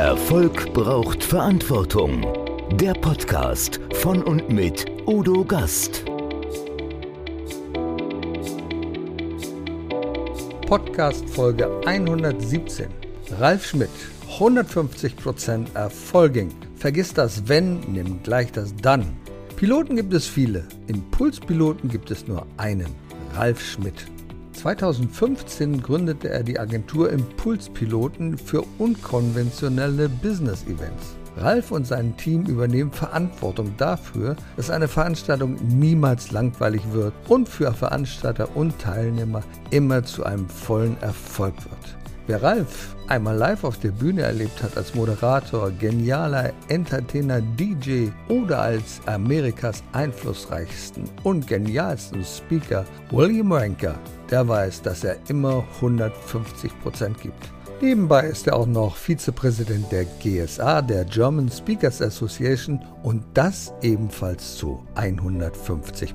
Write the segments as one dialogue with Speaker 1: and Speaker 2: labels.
Speaker 1: Erfolg braucht Verantwortung. Der Podcast von und mit Udo Gast.
Speaker 2: Podcast Folge 117. Ralf Schmidt, 150% Erfolging. Vergiss das Wenn, nimm gleich das Dann. Piloten gibt es viele, Impulspiloten gibt es nur einen, Ralf Schmidt. 2015 gründete er die Agentur Impulspiloten für unkonventionelle Business Events. Ralf und sein Team übernehmen Verantwortung dafür, dass eine Veranstaltung niemals langweilig wird und für Veranstalter und Teilnehmer immer zu einem vollen Erfolg wird. Wer Ralf einmal live auf der Bühne erlebt hat als Moderator, genialer Entertainer, DJ oder als Amerikas einflussreichsten und genialsten Speaker William Ranker, der weiß, dass er immer 150% gibt. Nebenbei ist er auch noch Vizepräsident der GSA, der German Speakers Association, und das ebenfalls zu 150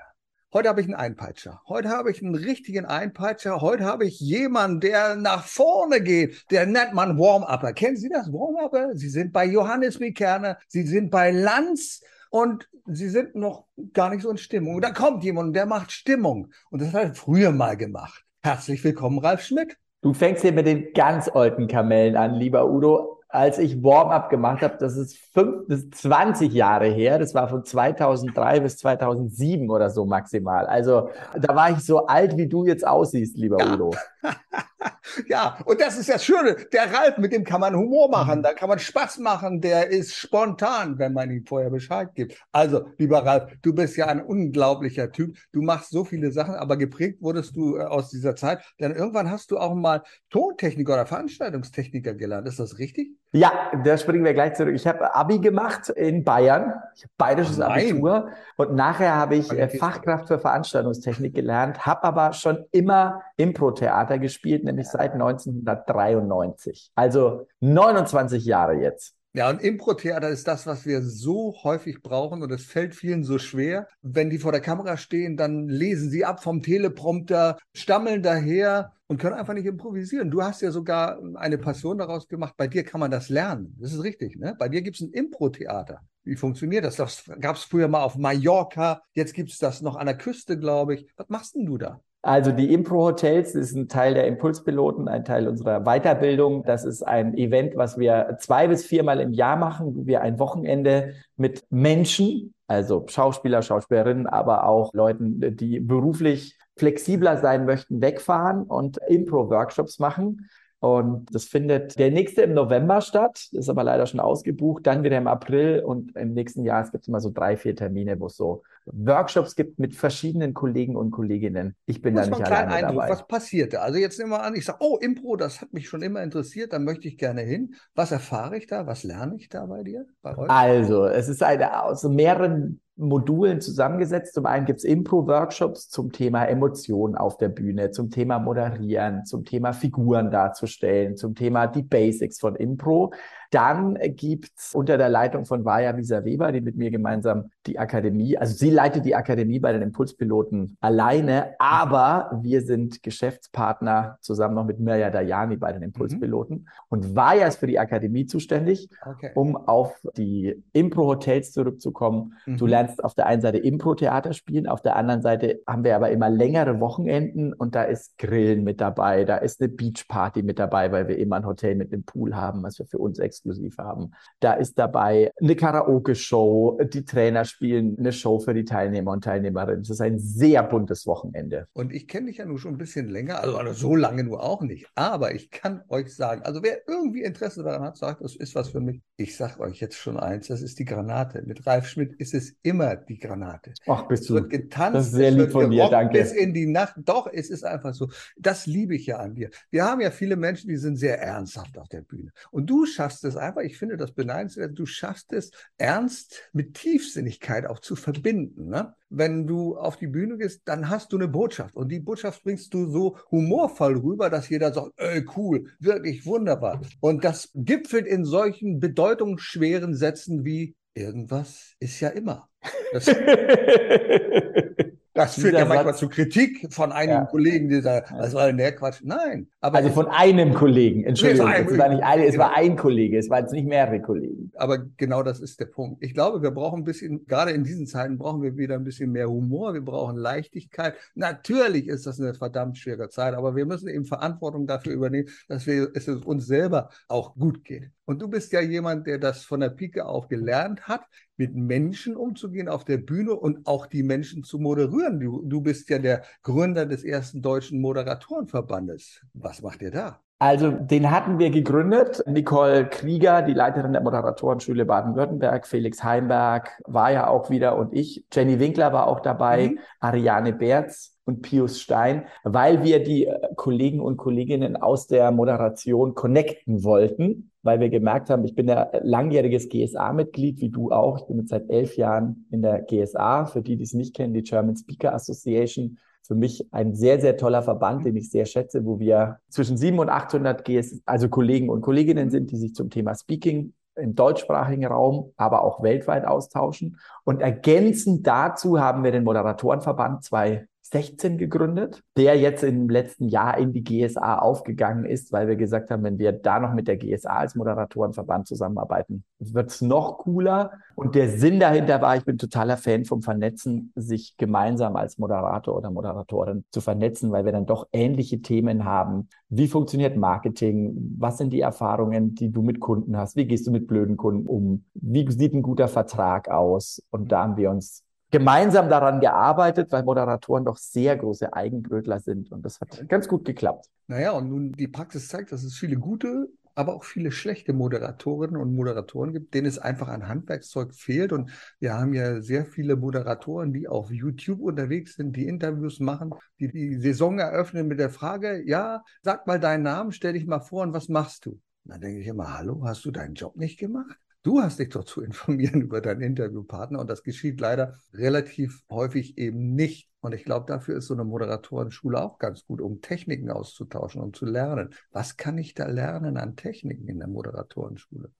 Speaker 2: Heute habe ich einen Einpeitscher. Heute habe ich einen richtigen Einpeitscher. Heute habe ich jemanden, der nach vorne geht. Der nennt man Warm-Upper. Kennen Sie das Warm-Upper? Sie sind bei Johannes Wikerner. Sie sind bei Lanz und Sie sind noch gar nicht so in Stimmung. Da kommt jemand, der macht Stimmung. Und das hat er früher mal gemacht. Herzlich willkommen, Ralf Schmidt.
Speaker 3: Du fängst hier mit den ganz alten Kamellen an, lieber Udo als ich Warm-up gemacht habe, das ist, fünf, ist 20 Jahre her, das war von 2003 bis 2007 oder so maximal. Also da war ich so alt, wie du jetzt aussiehst, lieber
Speaker 2: ja.
Speaker 3: Udo.
Speaker 2: ja, und das ist das Schöne. Der Ralf, mit dem kann man Humor machen, mhm. da kann man Spaß machen, der ist spontan, wenn man ihm vorher Bescheid gibt. Also, lieber Ralf, du bist ja ein unglaublicher Typ. Du machst so viele Sachen, aber geprägt wurdest du äh, aus dieser Zeit. Denn irgendwann hast du auch mal Tontechniker oder Veranstaltungstechniker gelernt. Ist das richtig?
Speaker 3: Ja, da springen wir gleich zurück. Ich habe Abi gemacht in Bayern. Ich habe bayerisches oh Abitur und nachher habe ich äh, Fachkraft für Veranstaltungstechnik gelernt, habe aber schon immer Impro-Theater gespielt, nämlich seit 1993. Also 29 Jahre jetzt.
Speaker 2: Ja, und Impro-Theater ist das, was wir so häufig brauchen und es fällt vielen so schwer. Wenn die vor der Kamera stehen, dann lesen sie ab vom Teleprompter, stammeln daher und können einfach nicht improvisieren. Du hast ja sogar eine Passion daraus gemacht. Bei dir kann man das lernen. Das ist richtig, ne? Bei dir gibt es ein Impro-Theater. Wie funktioniert das? Das gab es früher mal auf Mallorca. Jetzt gibt es das noch an der Küste, glaube ich. Was machst denn du da?
Speaker 3: Also die Impro-Hotels ist ein Teil der Impulspiloten, ein Teil unserer Weiterbildung. Das ist ein Event, was wir zwei bis viermal im Jahr machen, wo wir ein Wochenende mit Menschen, also Schauspieler, Schauspielerinnen, aber auch Leuten, die beruflich flexibler sein möchten, wegfahren und Impro-Workshops machen. Und das findet der nächste im November statt, ist aber leider schon ausgebucht, dann wieder im April und im nächsten Jahr, es gibt immer so drei, vier Termine, wo es so Workshops gibt mit verschiedenen Kollegen und Kolleginnen. Ich bin da nicht alleine Eindruck, dabei.
Speaker 2: Was passierte? Also jetzt nehmen wir an, ich sage, oh, Impro, das hat mich schon immer interessiert, da möchte ich gerne hin. Was erfahre ich da? Was lerne ich da bei dir? Bei
Speaker 3: also, es ist eine aus mehreren Modulen zusammengesetzt. Zum einen gibt es Impro-Workshops zum Thema Emotionen auf der Bühne, zum Thema Moderieren, zum Thema Figuren darzustellen, zum Thema die Basics von Impro. Dann gibt's unter der Leitung von Vaja Wieser Weber, die mit mir gemeinsam die Akademie, also sie leitet die Akademie bei den Impulspiloten alleine, aber wir sind Geschäftspartner zusammen noch mit Mirja Dayani bei den Impulspiloten. Mhm. Und Vaja ist für die Akademie zuständig, okay. um auf die Impro-Hotels zurückzukommen. Mhm. Du lernst auf der einen Seite Impro-Theater spielen, auf der anderen Seite haben wir aber immer längere Wochenenden und da ist Grillen mit dabei, da ist eine Beachparty mit dabei, weil wir immer ein Hotel mit einem Pool haben, was wir für uns extra exklusiv haben. Da ist dabei eine Karaoke-Show, die Trainer spielen eine Show für die Teilnehmer und Teilnehmerinnen. Es ist ein sehr buntes Wochenende.
Speaker 2: Und ich kenne dich ja nur schon ein bisschen länger, also, also so lange nur auch nicht. Aber ich kann euch sagen, also wer irgendwie Interesse daran hat, sagt, das ist was für mich. Ich sage euch jetzt schon eins, das ist die Granate. Mit Ralf Schmidt ist es immer die Granate.
Speaker 3: Ach, bist du.
Speaker 2: Es wird getanzt,
Speaker 3: das ist sehr lieb von dir, danke.
Speaker 2: bis in die Nacht. Doch, es ist einfach so. Das liebe ich ja an dir. Wir haben ja viele Menschen, die sind sehr ernsthaft auf der Bühne. Und du schaffst es einfach, ich finde das beneidenswert, du schaffst es, Ernst mit Tiefsinnigkeit auch zu verbinden. Ne? Wenn du auf die Bühne gehst, dann hast du eine Botschaft. Und die Botschaft bringst du so humorvoll rüber, dass jeder sagt, ey, cool, wirklich wunderbar. Und das gipfelt in solchen bedeutungsschweren Sätzen wie, irgendwas ist ja immer. Das, führt ja manchmal Satz, zu Kritik von einigen ja. Kollegen, die sagen, das war der Quatsch. Nein.
Speaker 3: Aber also von einem Kollegen, Entschuldigung, nee, es, war nicht eine, es war ein Kollege, es waren jetzt nicht mehrere Kollegen.
Speaker 2: Aber genau das ist der Punkt. Ich glaube, wir brauchen ein bisschen, gerade in diesen Zeiten brauchen wir wieder ein bisschen mehr Humor, wir brauchen Leichtigkeit. Natürlich ist das eine verdammt schwere Zeit, aber wir müssen eben Verantwortung dafür übernehmen, dass wir, es uns selber auch gut geht. Und du bist ja jemand, der das von der Pike auf gelernt hat, mit Menschen umzugehen auf der Bühne und auch die Menschen zu moderieren. Du, du bist ja der Gründer des ersten deutschen Moderatorenverbandes. Was macht ihr da?
Speaker 3: Also den hatten wir gegründet. Nicole Krieger, die Leiterin der Moderatorenschule Baden-Württemberg, Felix Heimberg war ja auch wieder und ich. Jenny Winkler war auch dabei, mhm. Ariane Berz und Pius Stein, weil wir die äh, Kollegen und Kolleginnen aus der Moderation connecten wollten weil wir gemerkt haben, ich bin ja langjähriges GSA-Mitglied, wie du auch. Ich bin jetzt seit elf Jahren in der GSA. Für die, die es nicht kennen, die German Speaker Association. Für mich ein sehr, sehr toller Verband, den ich sehr schätze, wo wir zwischen 700 und 800 GS, also Kollegen und Kolleginnen sind, die sich zum Thema Speaking im deutschsprachigen Raum, aber auch weltweit austauschen. Und ergänzend dazu haben wir den Moderatorenverband, zwei 16 gegründet, der jetzt im letzten Jahr in die GSA aufgegangen ist, weil wir gesagt haben, wenn wir da noch mit der GSA als Moderatorenverband zusammenarbeiten, wird es noch cooler. Und der Sinn dahinter war, ich bin totaler Fan vom Vernetzen, sich gemeinsam als Moderator oder Moderatorin zu vernetzen, weil wir dann doch ähnliche Themen haben. Wie funktioniert Marketing? Was sind die Erfahrungen, die du mit Kunden hast? Wie gehst du mit blöden Kunden um? Wie sieht ein guter Vertrag aus? Und da haben wir uns gemeinsam daran gearbeitet, weil Moderatoren doch sehr große Eigenbrötler sind und das hat ganz gut geklappt.
Speaker 2: Naja, und nun die Praxis zeigt, dass es viele gute, aber auch viele schlechte Moderatorinnen und Moderatoren gibt, denen es einfach an Handwerkszeug fehlt. Und wir haben ja sehr viele Moderatoren, die auf YouTube unterwegs sind, die Interviews machen, die die Saison eröffnen mit der Frage, ja, sag mal deinen Namen, stell dich mal vor und was machst du? Dann denke ich immer, hallo, hast du deinen Job nicht gemacht? Du hast dich doch zu informieren über deinen Interviewpartner und das geschieht leider relativ häufig eben nicht. Und ich glaube, dafür ist so eine Moderatorenschule auch ganz gut, um Techniken auszutauschen und zu lernen. Was kann ich da lernen an Techniken in der Moderatorenschule?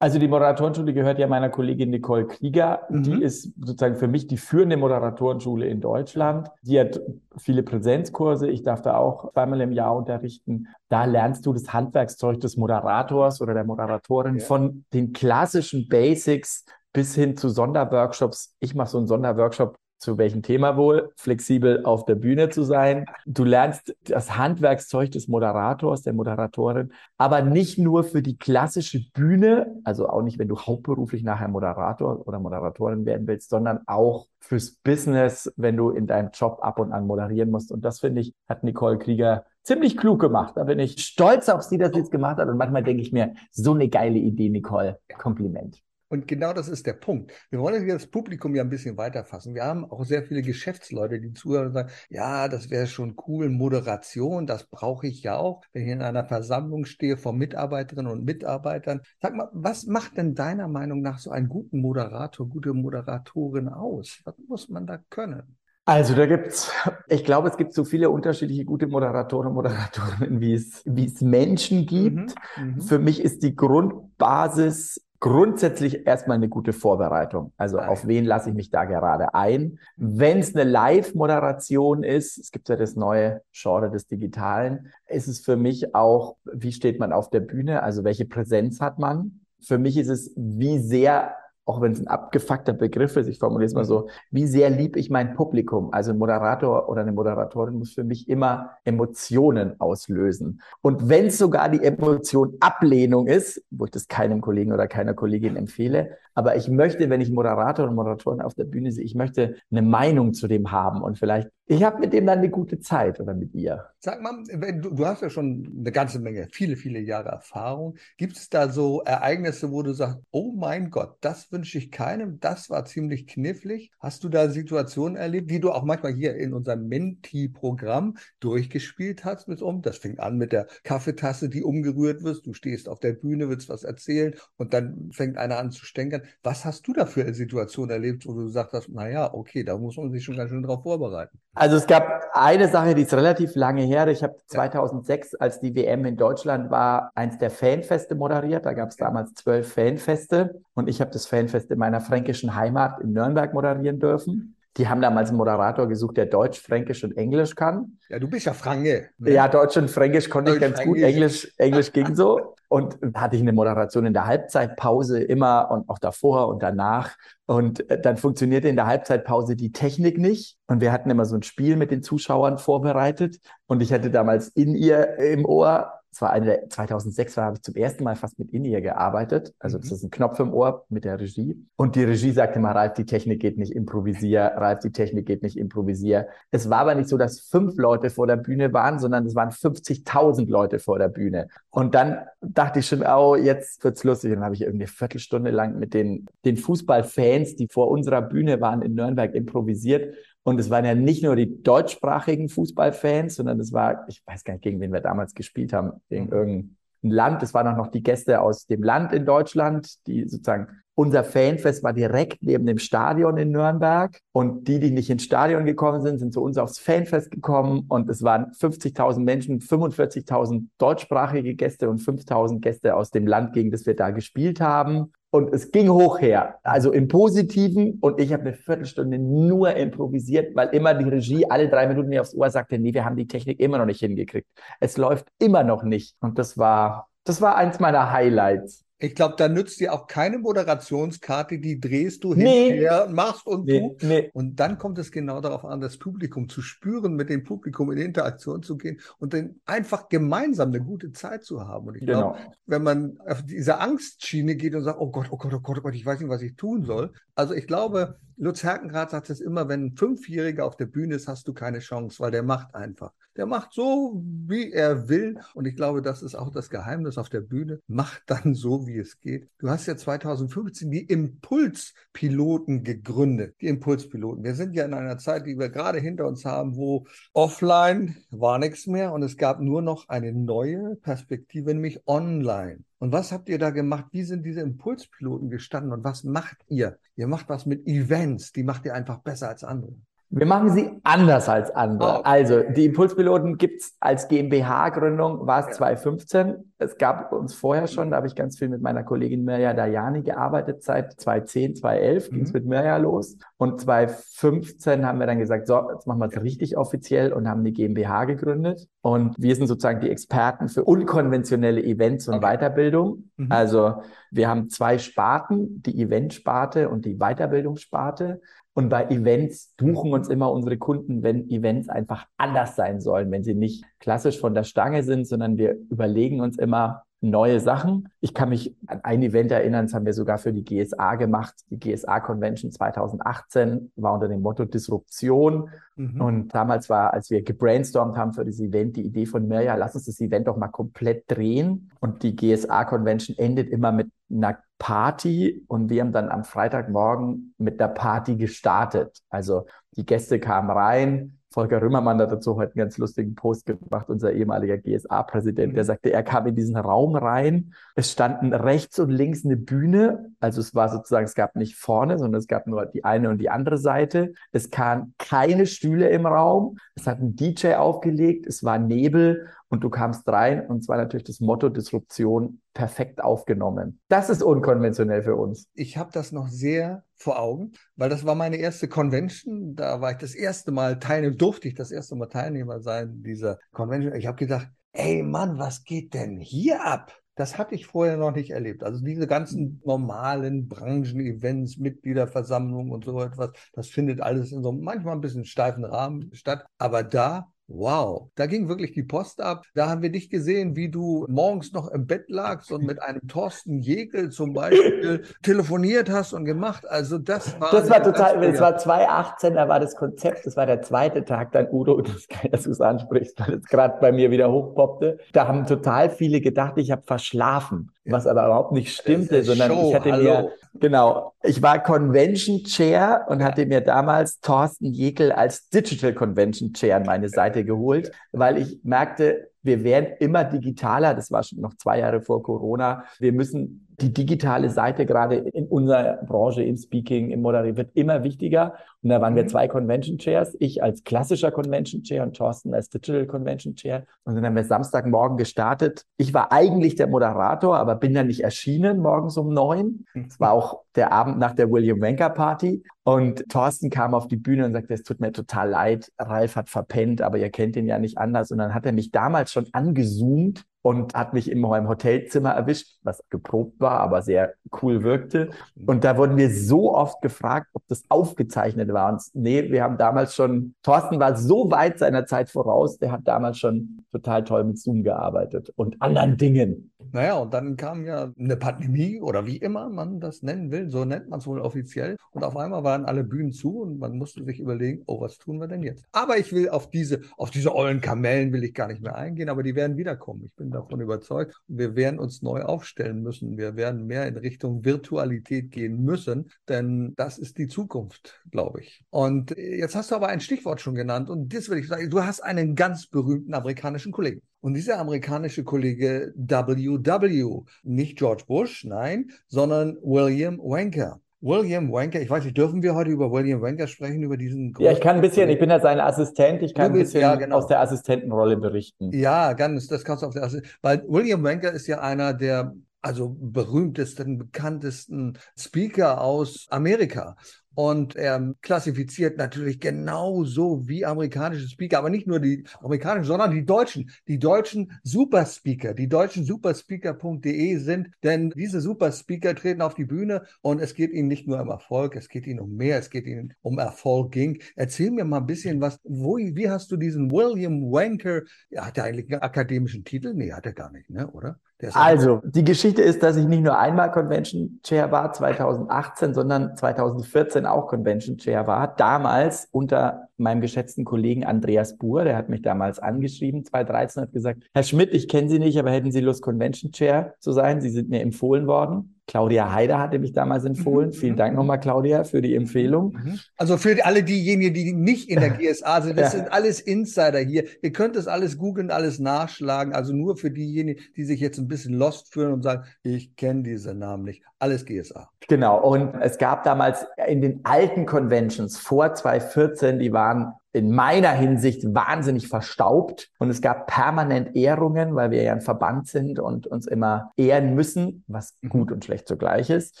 Speaker 3: Also die Moderatorenschule gehört ja meiner Kollegin Nicole Krieger. Mhm. Die ist sozusagen für mich die führende Moderatorenschule in Deutschland. Die hat viele Präsenzkurse. Ich darf da auch zweimal im Jahr unterrichten. Da lernst du das Handwerkszeug des Moderators oder der Moderatorin ja. von den klassischen Basics bis hin zu Sonderworkshops. Ich mache so einen Sonderworkshop zu welchem Thema wohl, flexibel auf der Bühne zu sein. Du lernst das Handwerkszeug des Moderators, der Moderatorin, aber nicht nur für die klassische Bühne, also auch nicht, wenn du hauptberuflich nachher Moderator oder Moderatorin werden willst, sondern auch fürs Business, wenn du in deinem Job ab und an moderieren musst. Und das finde ich, hat Nicole Krieger ziemlich klug gemacht. Da bin ich stolz auf sie, dass sie es gemacht hat. Und manchmal denke ich mir, so eine geile Idee, Nicole. Kompliment.
Speaker 2: Und genau das ist der Punkt. Wir wollen das Publikum ja ein bisschen weiterfassen. Wir haben auch sehr viele Geschäftsleute, die zuhören und sagen, ja, das wäre schon cool, Moderation, das brauche ich ja auch, wenn ich in einer Versammlung stehe von Mitarbeiterinnen und Mitarbeitern. Sag mal, was macht denn deiner Meinung nach so einen guten Moderator, gute Moderatorin aus? Was muss man da können?
Speaker 3: Also da gibt's, ich glaube, es gibt so viele unterschiedliche gute Moderatoren und Moderatorinnen, wie es, wie es Menschen gibt. Mhm, mhm. Für mich ist die Grundbasis grundsätzlich erstmal eine gute Vorbereitung. Also auf wen lasse ich mich da gerade ein? Wenn es eine Live-Moderation ist, es gibt ja das neue Genre des Digitalen, ist es für mich auch, wie steht man auf der Bühne? Also welche Präsenz hat man? Für mich ist es, wie sehr auch wenn es ein abgefuckter Begriff ist, ich formuliere es mal so, wie sehr lieb ich mein Publikum? Also ein Moderator oder eine Moderatorin muss für mich immer Emotionen auslösen. Und wenn es sogar die Emotion Ablehnung ist, wo ich das keinem Kollegen oder keiner Kollegin empfehle, aber ich möchte, wenn ich Moderator und Moderatorin auf der Bühne sehe, ich möchte eine Meinung zu dem haben und vielleicht, ich habe mit dem dann eine gute Zeit oder mit ihr.
Speaker 2: Sag mal, du, du hast ja schon eine ganze Menge, viele, viele Jahre Erfahrung. Gibt es da so Ereignisse, wo du sagst, oh mein Gott, das wünsche ich keinem, das war ziemlich knifflig? Hast du da Situationen erlebt, die du auch manchmal hier in unserem Menti-Programm durchgespielt hast mit um? Das fängt an mit der Kaffeetasse, die umgerührt wird. Du stehst auf der Bühne, willst was erzählen und dann fängt einer an zu stänkern. Was hast du da für Situationen erlebt, wo du gesagt hast, naja, okay, da muss man sich schon ganz schön drauf vorbereiten?
Speaker 3: Also es gab eine Sache, die ist relativ lange her. Ich habe 2006, als die WM in Deutschland war, eins der Fanfeste moderiert. Da gab es damals zwölf Fanfeste und ich habe das Fanfest in meiner fränkischen Heimat in Nürnberg moderieren dürfen. Die haben damals einen Moderator gesucht, der Deutsch, Fränkisch und Englisch kann.
Speaker 2: Ja, du bist ja Franke.
Speaker 3: Ne? Ja, Deutsch und Fränkisch konnte ich ganz gut. Englisch, Englisch ging so. Und hatte ich eine Moderation in der Halbzeitpause immer und auch davor und danach. Und äh, dann funktionierte in der Halbzeitpause die Technik nicht. Und wir hatten immer so ein Spiel mit den Zuschauern vorbereitet. Und ich hatte damals in ihr im Ohr es war eine der 2006 war, habe ich zum ersten Mal fast mit In-Ear gearbeitet. Also mhm. das ist ein Knopf im Ohr mit der Regie. Und die Regie sagte mal, Ralf, die Technik geht nicht, improvisier. Ralf, die Technik geht nicht, improvisier. Es war aber nicht so, dass fünf Leute vor der Bühne waren, sondern es waren 50.000 Leute vor der Bühne. Und dann dachte ich schon, oh, jetzt wird's lustig. Und dann habe ich irgendwie eine Viertelstunde lang mit den, den Fußballfans, die vor unserer Bühne waren in Nürnberg, improvisiert. Und es waren ja nicht nur die deutschsprachigen Fußballfans, sondern es war, ich weiß gar nicht, gegen wen wir damals gespielt haben, gegen mhm. irgendein Land. Es waren auch noch die Gäste aus dem Land in Deutschland, die sozusagen unser Fanfest war direkt neben dem Stadion in Nürnberg. Und die, die nicht ins Stadion gekommen sind, sind zu uns aufs Fanfest gekommen. Und es waren 50.000 Menschen, 45.000 deutschsprachige Gäste und 5.000 Gäste aus dem Land, gegen das wir da gespielt haben. Und es ging hoch her, also im Positiven. Und ich habe eine Viertelstunde nur improvisiert, weil immer die Regie alle drei Minuten mir aufs Ohr sagte, nee, wir haben die Technik immer noch nicht hingekriegt. Es läuft immer noch nicht. Und das war, das war eins meiner Highlights.
Speaker 2: Ich glaube, da nützt dir auch keine Moderationskarte, die drehst du nee. hinterher, machst und nee, du. Nee. Und dann kommt es genau darauf an, das Publikum zu spüren, mit dem Publikum in Interaktion zu gehen und dann einfach gemeinsam eine gute Zeit zu haben. Und ich genau. glaube, wenn man auf diese Angstschiene geht und sagt, oh Gott, oh Gott, oh Gott, oh Gott, ich weiß nicht, was ich tun soll. Also ich glaube, Lutz Herkenrath sagt es immer, wenn ein Fünfjähriger auf der Bühne ist, hast du keine Chance, weil der macht einfach. Der macht so, wie er will. Und ich glaube, das ist auch das Geheimnis auf der Bühne. Macht dann so, wie es geht. Du hast ja 2015 die Impulspiloten gegründet. Die Impulspiloten. Wir sind ja in einer Zeit, die wir gerade hinter uns haben, wo offline war nichts mehr und es gab nur noch eine neue Perspektive, nämlich online. Und was habt ihr da gemacht? Wie sind diese Impulspiloten gestanden und was macht ihr? Ihr macht was mit Events, die macht ihr einfach besser als andere.
Speaker 3: Wir machen sie anders als andere. Oh. Also die Impulspiloten gibt's als GmbH-Gründung, war es ja. 2015. Es gab uns vorher schon, da habe ich ganz viel mit meiner Kollegin Mirja Dajani gearbeitet. Seit 2010, 2011 mhm. ging's mit Mirja los. Und 2015 haben wir dann gesagt, so, jetzt machen wir es richtig offiziell und haben die GmbH gegründet. Und wir sind sozusagen die Experten für unkonventionelle Events und okay. Weiterbildung. Mhm. Also wir haben zwei Sparten, die Eventsparte und die Weiterbildungssparte. Und bei Events buchen uns immer unsere Kunden, wenn Events einfach anders sein sollen, wenn sie nicht klassisch von der Stange sind, sondern wir überlegen uns immer, neue Sachen. Ich kann mich an ein Event erinnern, das haben wir sogar für die GSA gemacht. Die GSA Convention 2018 war unter dem Motto Disruption. Mhm. Und damals war, als wir gebrainstormt haben für dieses Event, die Idee von mir, ja, lass uns das Event doch mal komplett drehen. Und die GSA Convention endet immer mit einer Party und wir haben dann am Freitagmorgen mit der Party gestartet. Also die Gäste kamen rein, Volker Römermann hat dazu heute einen ganz lustigen Post gemacht, unser ehemaliger GSA-Präsident, der mhm. sagte, er kam in diesen Raum rein. Es standen rechts und links eine Bühne. Also es war sozusagen, es gab nicht vorne, sondern es gab nur die eine und die andere Seite. Es kamen keine Stühle im Raum. Es hat ein DJ aufgelegt. Es war Nebel und du kamst rein und zwar natürlich das Motto Disruption perfekt aufgenommen. Das ist unkonventionell für uns.
Speaker 2: Ich habe das noch sehr vor Augen, weil das war meine erste Convention. Da war ich das erste Mal Teilnehmer, durfte ich das erste Mal Teilnehmer sein dieser Convention. Ich habe gedacht, ey Mann, was geht denn hier ab? Das hatte ich vorher noch nicht erlebt. Also diese ganzen normalen Branchen-Events, Mitgliederversammlungen und so etwas, das findet alles in so einem manchmal ein bisschen steifen Rahmen statt. Aber da Wow, da ging wirklich die Post ab. Da haben wir dich gesehen, wie du morgens noch im Bett lagst und mit einem Thorsten Jägel zum Beispiel telefoniert hast und gemacht. Also das war.
Speaker 3: Das war total, es war 2018, da war das Konzept, das war der zweite Tag dann, Udo, das kann, dass du es ansprichst, weil es gerade bei mir wieder hochpoppte. Da haben total viele gedacht, ich habe verschlafen. Was aber überhaupt nicht stimmte, sondern Show, ich hatte hallo. mir, genau, ich war Convention Chair und hatte mir damals Thorsten Jägel als Digital Convention Chair an meine Seite geholt, weil ich merkte, wir werden immer digitaler. Das war schon noch zwei Jahre vor Corona. Wir müssen die digitale Seite gerade in unserer Branche, im Speaking, im Moderieren, wird immer wichtiger. Und da waren wir mhm. zwei Convention Chairs. Ich als klassischer Convention Chair und Thorsten als Digital Convention Chair. Und dann haben wir Samstagmorgen gestartet. Ich war eigentlich der Moderator, aber bin dann nicht erschienen morgens um neun. Es war auch der Abend nach der William Wenker Party. Und Thorsten kam auf die Bühne und sagte, es tut mir total leid, Ralf hat verpennt, aber ihr kennt ihn ja nicht anders. Und dann hat er mich damals schon angezoomt und hat mich in meinem Hotelzimmer erwischt, was geprobt war, aber sehr cool wirkte. Und da wurden wir so oft gefragt, ob das aufgezeichnet war. Und nee, wir haben damals schon, Thorsten war so weit seiner Zeit voraus, der hat damals schon total toll mit Zoom gearbeitet und anderen Dingen.
Speaker 2: Naja, und dann kam ja eine Pandemie oder wie immer man das nennen will, so nennt man es wohl offiziell. Und auf einmal waren alle Bühnen zu und man musste sich überlegen, oh, was tun wir denn jetzt? Aber ich will auf diese, auf diese ollen Kamellen will ich gar nicht mehr eingehen, aber die werden wiederkommen. Ich bin davon überzeugt. Wir werden uns neu aufstellen müssen. Wir werden mehr in Richtung Virtualität gehen müssen, denn das ist die Zukunft, glaube ich. Und jetzt hast du aber ein Stichwort schon genannt und das will ich sagen. Du hast einen ganz berühmten amerikanischen Kollegen. Und dieser amerikanische Kollege WW, nicht George Bush, nein, sondern William Wanker. William Wanker, ich weiß nicht, dürfen wir heute über William Wanker sprechen, über diesen
Speaker 3: Ja, ich kann ein bisschen, ich bin ja sein Assistent, ich kann bist, ein bisschen ja, genau. aus der Assistentenrolle berichten.
Speaker 2: Ja, ganz, das kannst du auf der Assistent, weil William Wanker ist ja einer der also berühmtesten, bekanntesten Speaker aus Amerika. Und er klassifiziert natürlich genauso wie amerikanische Speaker, aber nicht nur die amerikanischen, sondern die deutschen. Die deutschen Superspeaker, die deutschen Superspeaker.de sind, denn diese Superspeaker treten auf die Bühne und es geht ihnen nicht nur um Erfolg, es geht ihnen um mehr, es geht ihnen um Erfolg. Erzähl mir mal ein bisschen was, wo, wie hast du diesen William Wanker, hat er eigentlich einen akademischen Titel? Nee, hat er gar nicht, ne, oder?
Speaker 3: Also, die Geschichte ist, dass ich nicht nur einmal Convention Chair war, 2018, sondern 2014 auch Convention Chair war. Damals unter meinem geschätzten Kollegen Andreas Buhr, der hat mich damals angeschrieben, 2013 hat gesagt, Herr Schmidt, ich kenne Sie nicht, aber hätten Sie Lust, Convention Chair zu sein? Sie sind mir empfohlen worden. Claudia Heider hatte mich damals empfohlen. Mhm. Vielen Dank nochmal, Claudia, für die Empfehlung.
Speaker 2: Also für alle diejenigen, die nicht in der GSA sind, das ja. sind alles Insider hier. Ihr könnt das alles googeln, alles nachschlagen. Also nur für diejenigen, die sich jetzt ein bisschen lost fühlen und sagen, ich kenne diese Namen nicht. Alles GSA.
Speaker 3: Genau. Und es gab damals in den alten Conventions vor 2014, die waren in meiner Hinsicht wahnsinnig verstaubt und es gab permanent Ehrungen, weil wir ja ein Verband sind und uns immer ehren müssen, was mhm. gut und schlecht zugleich ist.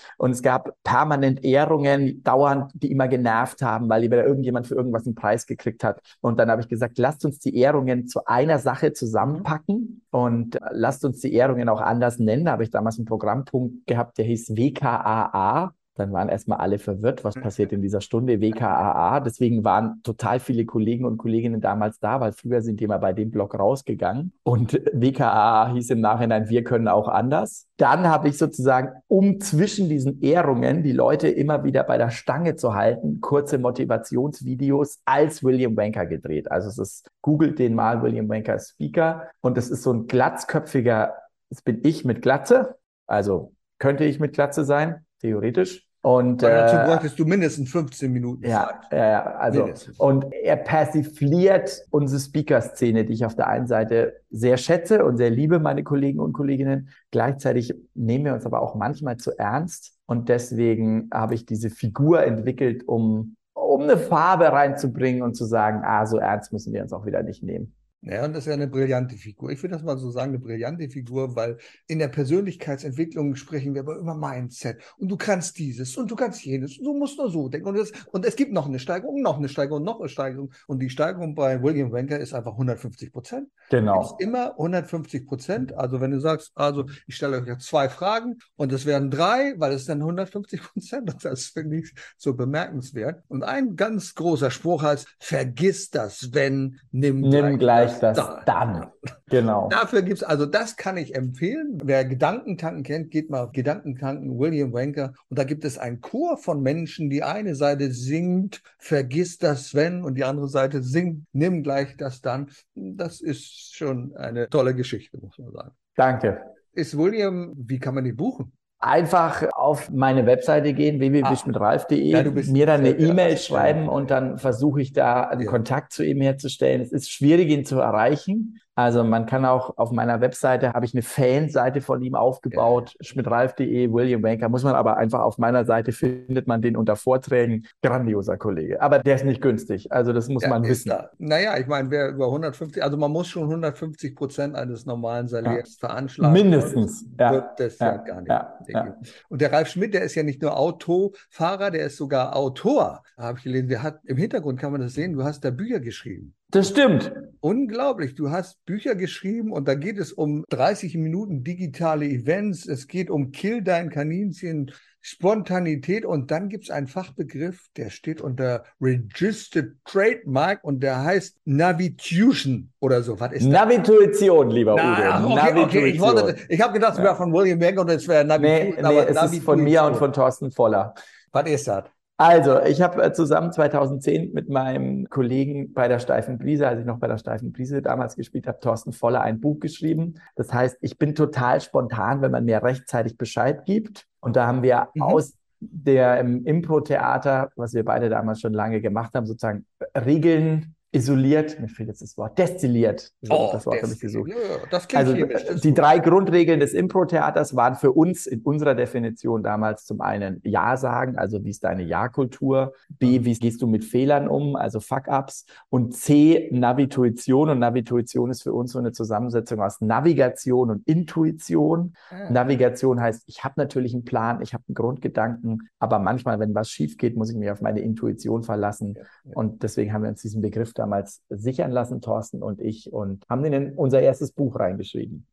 Speaker 3: Und es gab permanent Ehrungen, dauernd, die immer genervt haben, weil wieder irgendjemand für irgendwas einen Preis gekriegt hat. Und dann habe ich gesagt, lasst uns die Ehrungen zu einer Sache zusammenpacken und lasst uns die Ehrungen auch anders nennen. Da habe ich damals einen Programmpunkt gehabt, der hieß WKAA, dann waren erstmal alle verwirrt, was mhm. passiert in dieser Stunde WKAA. Deswegen waren total viele Kollegen und Kolleginnen damals da, weil früher sind die mal bei dem Blog rausgegangen. Und WKAA hieß im Nachhinein, wir können auch anders. Dann habe ich sozusagen, um zwischen diesen Ehrungen die Leute immer wieder bei der Stange zu halten, kurze Motivationsvideos als William Wanker gedreht. Also es ist, googelt den mal William Wanker Speaker und es ist so ein glatzköpfiger, das bin ich mit Glatze, also könnte ich mit Glatze sein, theoretisch. Und
Speaker 2: Weil dazu äh, bräuchtest du mindestens 15 Minuten
Speaker 3: ja, Zeit. Ja, ja, also mindestens. und er persifliert unsere Speaker-Szene, die ich auf der einen Seite sehr schätze und sehr liebe, meine Kollegen und Kolleginnen. Gleichzeitig nehmen wir uns aber auch manchmal zu ernst und deswegen habe ich diese Figur entwickelt, um um eine Farbe reinzubringen und zu sagen, ah, so ernst müssen wir uns auch wieder nicht nehmen.
Speaker 2: Ja, und das ist ja eine brillante Figur. Ich würde das mal so sagen, eine brillante Figur, weil in der Persönlichkeitsentwicklung sprechen wir aber über Mindset und du kannst dieses und du kannst jenes und du musst nur so denken und, das, und es gibt noch eine Steigerung, noch eine Steigerung, noch eine Steigerung und die Steigerung bei William Wenker ist einfach 150 Prozent.
Speaker 3: Genau.
Speaker 2: immer 150 Prozent. Also wenn du sagst, also ich stelle euch jetzt zwei Fragen und es werden drei, weil es dann 150 Prozent und das finde ich so bemerkenswert. Und ein ganz großer Spruch heißt, vergiss das, wenn, nimm,
Speaker 3: nimm gleich gleich das da. dann.
Speaker 2: Genau. Dafür gibt es, also das kann ich empfehlen. Wer Gedankentanken kennt, geht mal auf Gedankentanken William Wanker. Und da gibt es einen Chor von Menschen. Die eine Seite singt, vergiss das wenn und die andere Seite singt, nimm gleich das dann. Das ist schon eine tolle Geschichte, muss man sagen.
Speaker 3: Danke.
Speaker 2: Ist William, wie kann man die buchen?
Speaker 3: Einfach auf meine Webseite gehen, www.mitralf.de, ah. ja, mir dann eine E-Mail schreiben und dann versuche ich da einen ja. Kontakt zu ihm herzustellen. Es ist schwierig, ihn zu erreichen. Also man kann auch auf meiner Webseite, habe ich eine Fanseite von ihm aufgebaut, ja. schmidtralf.de, William Wanker, muss man aber einfach auf meiner Seite findet man den unter Vorträgen. Grandioser Kollege. Aber der ist nicht günstig. Also das muss ja, man wissen. Da.
Speaker 2: Naja, ich meine, wer über 150, also man muss schon 150 Prozent eines normalen Salärs ja. veranschlagen.
Speaker 3: Mindestens.
Speaker 2: Ja. Wird das ja, gar nicht. Und der Ralf Schmidt, der ist ja nicht nur Autofahrer, der ist sogar Autor. Da habe ich gelesen, der hat im Hintergrund kann man das sehen, du hast da Bücher geschrieben.
Speaker 3: Das stimmt.
Speaker 2: Unglaublich. Du hast Bücher geschrieben und da geht es um 30 Minuten digitale Events. Es geht um Kill dein Kaninchen, Spontanität und dann gibt es einen Fachbegriff, der steht unter Registered Trademark und der heißt Navitution oder so.
Speaker 3: Was ist das? Navituation, lieber Na,
Speaker 2: Udo. Okay, okay. Ich, ich habe gedacht, es wäre von William Beck und es wäre
Speaker 3: Navituation. Nee, nee, es Navituation. ist von mir und von Thorsten Voller.
Speaker 2: Was ist das?
Speaker 3: Also, ich habe äh, zusammen 2010 mit meinem Kollegen bei der Steifen Brise, als ich noch bei der Steifen Brise damals gespielt habe, Thorsten Voller, ein Buch geschrieben. Das heißt, ich bin total spontan, wenn man mir rechtzeitig Bescheid gibt. Und da haben wir mhm. aus der Impro-Theater, was wir beide damals schon lange gemacht haben, sozusagen Regeln isoliert, mir fehlt jetzt das Wort, destilliert. So oh, das Wort habe ich gesucht. Das also die drei Grundregeln des Impro-Theaters waren für uns in unserer Definition damals zum einen Ja sagen, also wie ist deine Ja-Kultur, B, wie gehst du mit Fehlern um, also Fuck-Ups und C, Navituition und Navituition ist für uns so eine Zusammensetzung aus Navigation und Intuition. Ah. Navigation heißt, ich habe natürlich einen Plan, ich habe einen Grundgedanken, aber manchmal, wenn was schief geht, muss ich mich auf meine Intuition verlassen ja, ja. und deswegen haben wir uns diesen Begriff damals sichern lassen, Thorsten und ich, und haben den in unser erstes Buch reingeschrieben.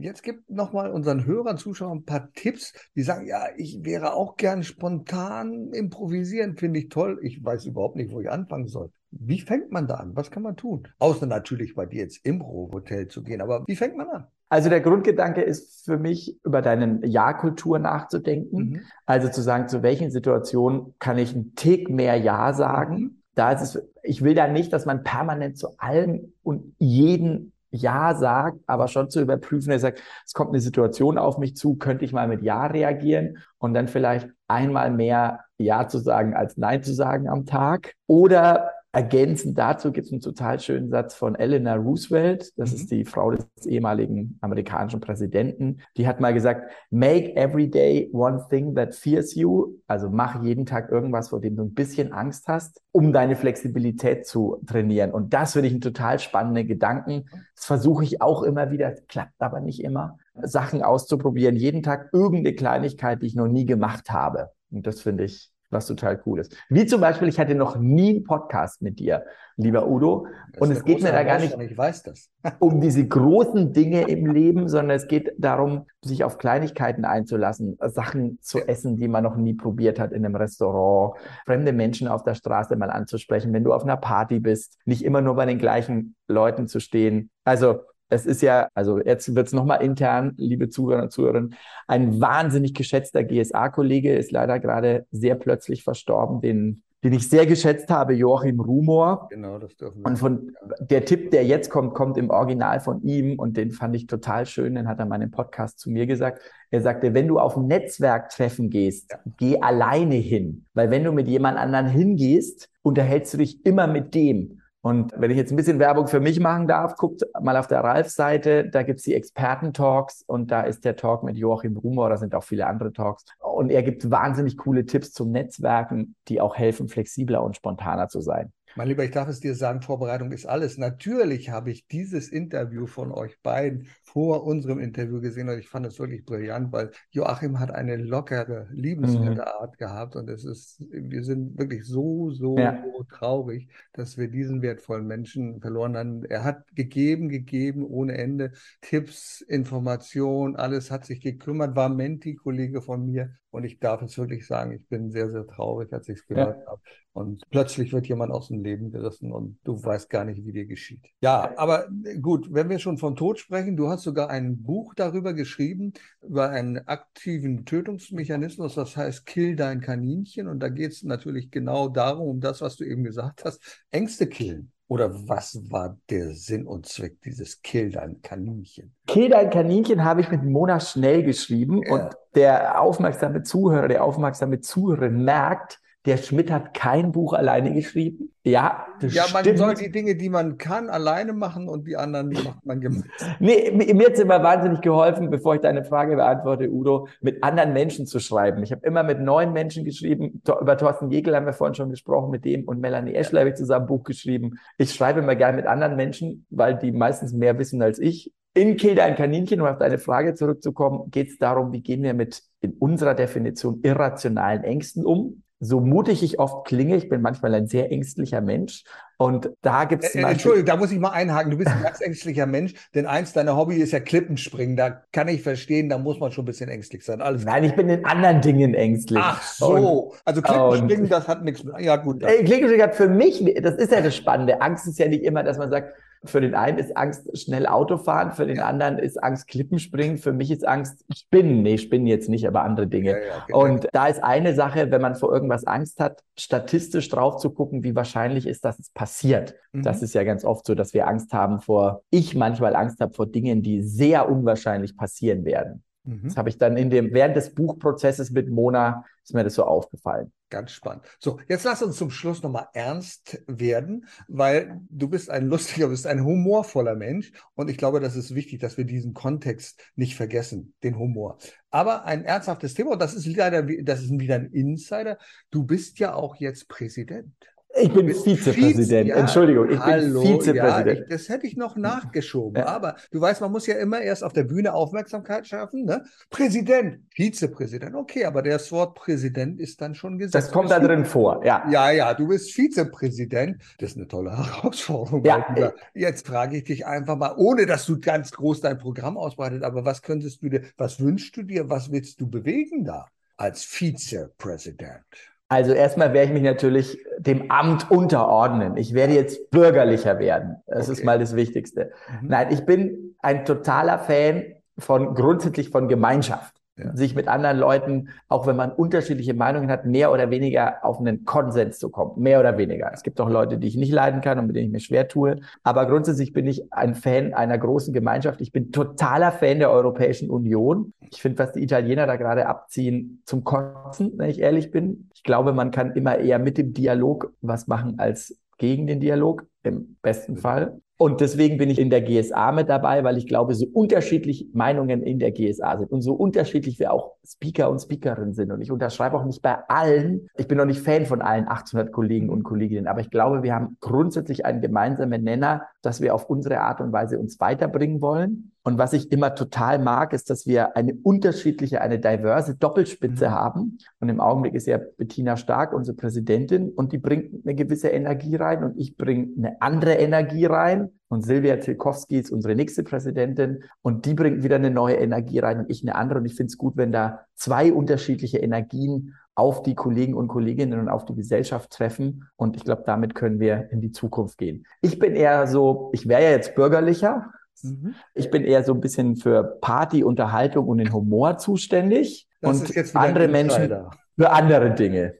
Speaker 2: Jetzt gibt nochmal unseren Hörern, Zuschauern ein paar Tipps, die sagen, ja, ich wäre auch gern spontan improvisieren, finde ich toll. Ich weiß überhaupt nicht, wo ich anfangen soll. Wie fängt man da an? Was kann man tun? Außer natürlich bei dir ins Impro-Hotel zu gehen, aber wie fängt man an?
Speaker 3: Also der Grundgedanke ist für mich, über deine Ja-Kultur nachzudenken. Mhm. Also zu sagen, zu welchen Situationen kann ich einen Tick mehr Ja sagen? Mhm da ist es, ich will da nicht, dass man permanent zu allem und jeden Ja sagt, aber schon zu überprüfen, er sagt, es kommt eine Situation auf mich zu, könnte ich mal mit Ja reagieren und dann vielleicht einmal mehr Ja zu sagen als Nein zu sagen am Tag. Oder Ergänzend dazu gibt es einen total schönen Satz von Eleanor Roosevelt. Das mhm. ist die Frau des ehemaligen amerikanischen Präsidenten. Die hat mal gesagt, make every day one thing that fears you. Also mach jeden Tag irgendwas, vor dem du ein bisschen Angst hast, um deine Flexibilität zu trainieren. Und das finde ich einen total spannenden Gedanken. Das versuche ich auch immer wieder, klappt aber nicht immer, Sachen auszuprobieren. Jeden Tag irgendeine Kleinigkeit, die ich noch nie gemacht habe. Und das finde ich was total cool ist. Wie zum Beispiel, ich hatte noch nie einen Podcast mit dir, lieber Udo. Und es geht mir da gar nicht um diese großen Dinge im Leben, sondern es geht darum, sich auf Kleinigkeiten einzulassen, Sachen zu essen, die man noch nie probiert hat in einem Restaurant, fremde Menschen auf der Straße mal anzusprechen, wenn du auf einer Party bist, nicht immer nur bei den gleichen Leuten zu stehen. Also es ist ja, also jetzt wird es nochmal intern, liebe Zuhörer und Zuhörerinnen, ein wahnsinnig geschätzter GSA-Kollege ist leider gerade sehr plötzlich verstorben, den, den ich sehr geschätzt habe, Joachim Rumor. Genau, das dürfen wir. Und von der Tipp, der jetzt kommt, kommt im Original von ihm und den fand ich total schön, den hat er im Podcast zu mir gesagt. Er sagte, wenn du auf ein Netzwerktreffen gehst, geh alleine hin, weil wenn du mit jemand anderen hingehst, unterhältst du dich immer mit dem. Und wenn ich jetzt ein bisschen Werbung für mich machen darf, guckt mal auf der Ralf-Seite, da gibt's die Experten-Talks und da ist der Talk mit Joachim Rumor, da sind auch viele andere Talks. Und er gibt wahnsinnig coole Tipps zum Netzwerken, die auch helfen, flexibler und spontaner zu sein.
Speaker 2: Mein Lieber, ich darf es dir sagen, Vorbereitung ist alles. Natürlich habe ich dieses Interview von euch beiden vor unserem Interview gesehen und ich fand es wirklich brillant, weil Joachim hat eine lockere, liebenswerte mhm. Art gehabt und es ist, wir sind wirklich so, so, ja. so traurig, dass wir diesen wertvollen Menschen verloren haben. Er hat gegeben, gegeben ohne Ende, Tipps, Informationen, alles hat sich gekümmert, war Menti-Kollege von mir und ich darf es wirklich sagen, ich bin sehr, sehr traurig, als ich es gehört ja. habe. Und plötzlich wird jemand aus dem Leben gerissen und du weißt gar nicht, wie dir geschieht. Ja, aber gut, wenn wir schon von Tod sprechen, du hast sogar ein Buch darüber geschrieben, über einen aktiven Tötungsmechanismus, das heißt Kill dein Kaninchen. Und da geht es natürlich genau darum, um das, was du eben gesagt hast, Ängste killen. Oder was war der Sinn und Zweck dieses Kill dein Kaninchen?
Speaker 3: Kill dein Kaninchen habe ich mit Mona Schnell geschrieben ja. und der aufmerksame Zuhörer, der aufmerksame Zuhörer merkt, der Schmidt hat kein Buch alleine geschrieben. Ja,
Speaker 2: das Ja, man stimmt. soll die Dinge, die man kann, alleine machen und die anderen macht man gemeinsam.
Speaker 3: Nee, mir hat es immer wahnsinnig geholfen, bevor ich deine Frage beantworte, Udo, mit anderen Menschen zu schreiben. Ich habe immer mit neuen Menschen geschrieben. Über Thorsten Jegel haben wir vorhin schon gesprochen, mit dem und Melanie Eschler habe ich zusammen ein Buch geschrieben. Ich schreibe immer gerne mit anderen Menschen, weil die meistens mehr wissen als ich. In Kill dein Kaninchen, um auf deine Frage zurückzukommen, geht es darum, wie gehen wir mit in unserer Definition irrationalen Ängsten um so mutig ich oft klinge, ich bin manchmal ein sehr ängstlicher Mensch. Und da gibt es.
Speaker 2: Äh, Entschuldigung, da muss ich mal einhaken. Du bist ein ganz ängstlicher Mensch, denn eins deiner Hobby ist ja Klippenspringen. Da kann ich verstehen, da muss man schon ein bisschen ängstlich sein.
Speaker 3: Alles Nein, ich bin in anderen Dingen ängstlich.
Speaker 2: Ach so. Und, also Klippenspringen, und, das hat nichts mit. Ja, gut.
Speaker 3: Klippenspringen hat für mich, das ist ja das Spannende. Angst ist ja nicht immer, dass man sagt, für den einen ist Angst schnell Autofahren, für den ja. anderen ist Angst Klippenspringen, für mich ist Angst Spinnen. Nee, Spinnen jetzt nicht, aber andere Dinge. Ja, ja, okay. Und da ist eine Sache, wenn man vor irgendwas Angst hat, statistisch drauf zu gucken, wie wahrscheinlich ist, dass es passiert. Mhm. Das ist ja ganz oft so, dass wir Angst haben vor, ich manchmal Angst habe vor Dingen, die sehr unwahrscheinlich passieren werden. Mhm. Das habe ich dann in dem, während des Buchprozesses mit Mona, ist mir das so aufgefallen.
Speaker 2: Ganz spannend. So, jetzt lass uns zum Schluss nochmal ernst werden, weil du bist ein lustiger, du bist ein humorvoller Mensch und ich glaube, das ist wichtig, dass wir diesen Kontext nicht vergessen, den Humor. Aber ein ernsthaftes Thema, und das ist leider, das ist wieder ein Insider. Du bist ja auch jetzt Präsident.
Speaker 3: Ich bin Vizepräsident. Vize, ja, Entschuldigung, ich
Speaker 2: hallo, bin Vizepräsident. Ja, ich, das hätte ich noch nachgeschoben. Ja. Aber du weißt, man muss ja immer erst auf der Bühne Aufmerksamkeit schaffen. Ne? Präsident, Vizepräsident. Okay, aber das Wort Präsident ist dann schon gesagt.
Speaker 3: Das kommt da drin vor, ja.
Speaker 2: Ja, ja, du bist Vizepräsident. Das ist eine tolle Herausforderung. Ja, Jetzt frage ich dich einfach mal, ohne dass du ganz groß dein Programm ausbreitet, aber was könntest du dir, was wünschst du dir, was willst du bewegen da als Vizepräsident?
Speaker 3: Also erstmal werde ich mich natürlich dem Amt unterordnen. Ich werde jetzt bürgerlicher werden. Das okay. ist mal das Wichtigste. Mhm. Nein, ich bin ein totaler Fan von grundsätzlich von Gemeinschaft ja. sich mit anderen Leuten, auch wenn man unterschiedliche Meinungen hat, mehr oder weniger auf einen Konsens zu kommen. Mehr oder weniger. Es gibt auch Leute, die ich nicht leiden kann und mit denen ich mir schwer tue. Aber grundsätzlich bin ich ein Fan einer großen Gemeinschaft. Ich bin totaler Fan der Europäischen Union. Ich finde, was die Italiener da gerade abziehen, zum Kotzen, wenn ich ehrlich bin. Ich glaube, man kann immer eher mit dem Dialog was machen als gegen den Dialog, im besten Fall. Und deswegen bin ich in der GSA mit dabei, weil ich glaube, so unterschiedlich Meinungen in der GSA sind und so unterschiedlich wir auch Speaker und Speakerinnen sind. Und ich unterschreibe auch nicht bei allen. Ich bin noch nicht Fan von allen 800 Kollegen und Kolleginnen, aber ich glaube, wir haben grundsätzlich einen gemeinsamen Nenner, dass wir auf unsere Art und Weise uns weiterbringen wollen. Und was ich immer total mag, ist, dass wir eine unterschiedliche, eine diverse Doppelspitze mhm. haben. Und im Augenblick ist ja Bettina Stark unsere Präsidentin und die bringt eine gewisse Energie rein und ich bringe eine andere Energie rein. Und Silvia Tilkowski ist unsere nächste Präsidentin und die bringt wieder eine neue Energie rein und ich eine andere. Und ich finde es gut, wenn da zwei unterschiedliche Energien auf die Kollegen und Kolleginnen und auf die Gesellschaft treffen. Und ich glaube, damit können wir in die Zukunft gehen. Ich bin eher so, ich wäre ja jetzt bürgerlicher, Mhm. Ich bin eher so ein bisschen für Party, Unterhaltung und den Humor zuständig. Das und andere Menschen für andere Dinge.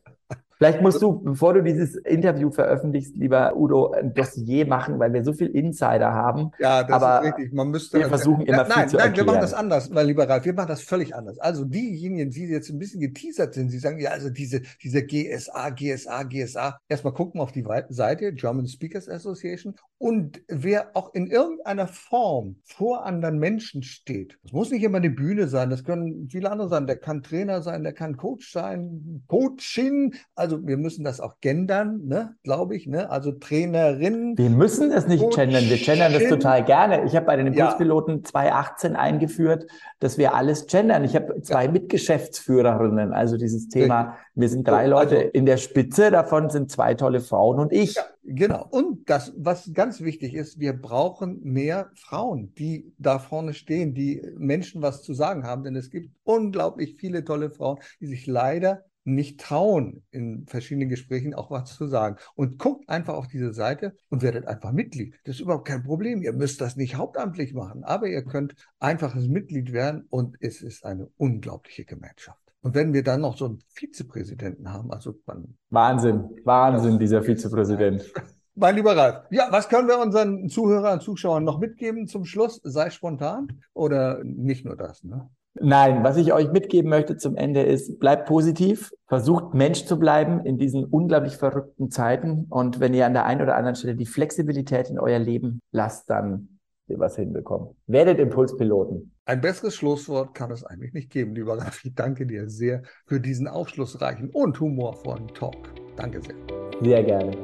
Speaker 3: Vielleicht musst du, bevor du dieses Interview veröffentlichst, lieber Udo, ein Dossier machen, weil wir so viel Insider haben.
Speaker 2: Ja, das Aber ist richtig. Man müsste.
Speaker 3: Wir versuchen immer ja,
Speaker 2: nein,
Speaker 3: viel zu
Speaker 2: Nein,
Speaker 3: erklären.
Speaker 2: wir machen das anders, mein lieber Ralf. Wir machen das völlig anders. Also diejenigen, die jetzt ein bisschen geteasert sind, sie sagen, ja, also diese, diese GSA, GSA, GSA. Erstmal gucken auf die Seite, German Speakers Association. Und wer auch in irgendeiner Form vor anderen Menschen steht, das muss nicht immer eine Bühne sein, das können viele andere sein. Der kann Trainer sein, der kann Coach sein, Coaching, also also wir müssen das auch gendern, ne, glaube ich, ne? Also Trainerinnen.
Speaker 3: Wir müssen das nicht gendern, wir gendern das total gerne. Ich habe bei den Impulspiloten ja. 2018 eingeführt, dass wir alles gendern. Ich habe zwei ja. Mitgeschäftsführerinnen, also dieses Thema, wir sind drei Leute also, in der Spitze, davon sind zwei tolle Frauen und ich. Ja,
Speaker 2: genau. Und das, was ganz wichtig ist, wir brauchen mehr Frauen, die da vorne stehen, die Menschen was zu sagen haben, denn es gibt unglaublich viele tolle Frauen, die sich leider nicht trauen, in verschiedenen Gesprächen auch was zu sagen. Und guckt einfach auf diese Seite und werdet einfach Mitglied. Das ist überhaupt kein Problem. Ihr müsst das nicht hauptamtlich machen, aber ihr könnt einfaches Mitglied werden und es ist eine unglaubliche Gemeinschaft. Und wenn wir dann noch so einen Vizepräsidenten haben, also
Speaker 3: dann. Wahnsinn, Wahnsinn, dieser Vizepräsident.
Speaker 2: Mein lieber Ralf, ja, was können wir unseren Zuhörern und Zuschauern noch mitgeben zum Schluss? Sei spontan oder nicht nur das, ne?
Speaker 3: Nein, was ich euch mitgeben möchte zum Ende ist, bleibt positiv, versucht Mensch zu bleiben in diesen unglaublich verrückten Zeiten. Und wenn ihr an der einen oder anderen Stelle die Flexibilität in euer Leben lasst, dann ihr was hinbekommen. Werdet Impulspiloten.
Speaker 2: Ein besseres Schlusswort kann es eigentlich nicht geben, lieber Ralf. Ich danke dir sehr für diesen aufschlussreichen und humorvollen Talk. Danke sehr.
Speaker 3: Sehr gerne.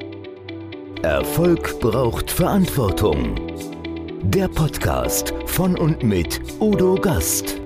Speaker 1: Erfolg braucht Verantwortung. Der Podcast von und mit Udo Gast.